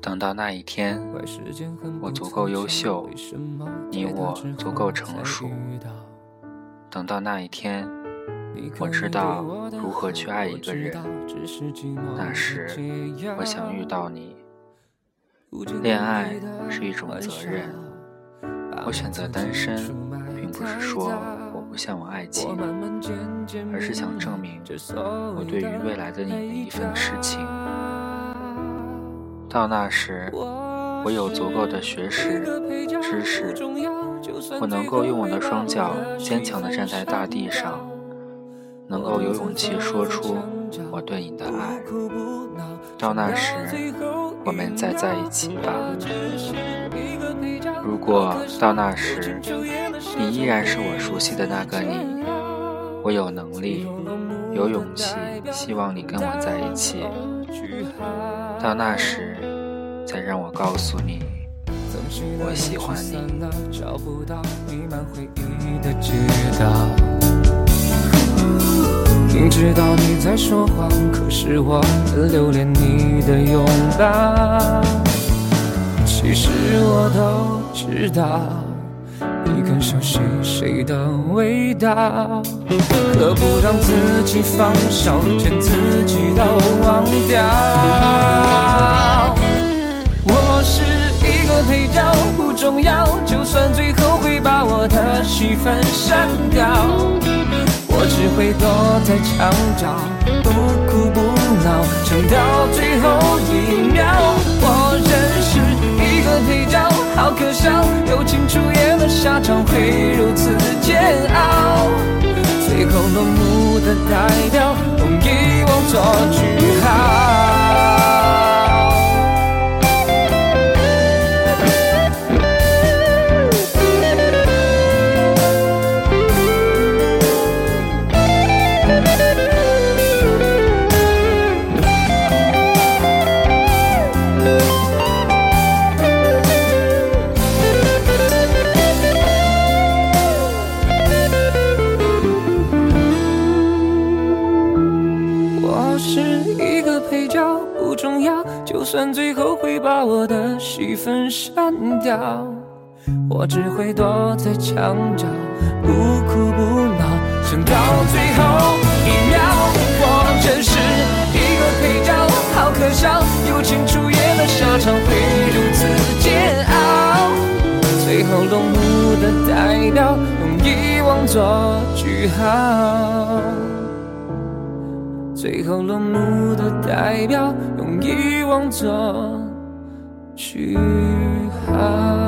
等到那一天，我足够优秀，你我足够成熟。等到那一天，我知道如何去爱一个人。那时，我想遇到你。恋爱是一种责任，我选择单身，并不是说我不向往爱情，而是想证明我对于未来的你的一份痴情。到那时，我有足够的学识、知识，我能够用我的双脚坚强地站在大地上，能够有勇气说出我对你的爱。到那时，我们再在一起吧。如果到那时，你依然是我熟悉的那个你，我有能力、有勇气，希望你跟我在一起。到那时，再让我告诉你，我喜欢你。明知道你在说谎，可是我很留恋你的拥抱。其实我都知道，你更熟悉谁的味道。何不让自己放手，连自己都忘掉？我是一个配角，不重要，就算最后会把我的戏份删掉，会躲在墙角，不哭不闹，撑到最后一秒。我认识一个配角，好可笑，友情出演的下场会如此煎熬，最后落幕的代表，用遗忘做句号。重要就算最后会把我的戏份删掉，我只会躲在墙角，不哭不闹，撑到最后一秒。我真是一个配角，好可笑，友情出演的下场会如此煎熬。最后落幕的代表，用遗忘做句号。最后落幕的代表，用遗忘做句号。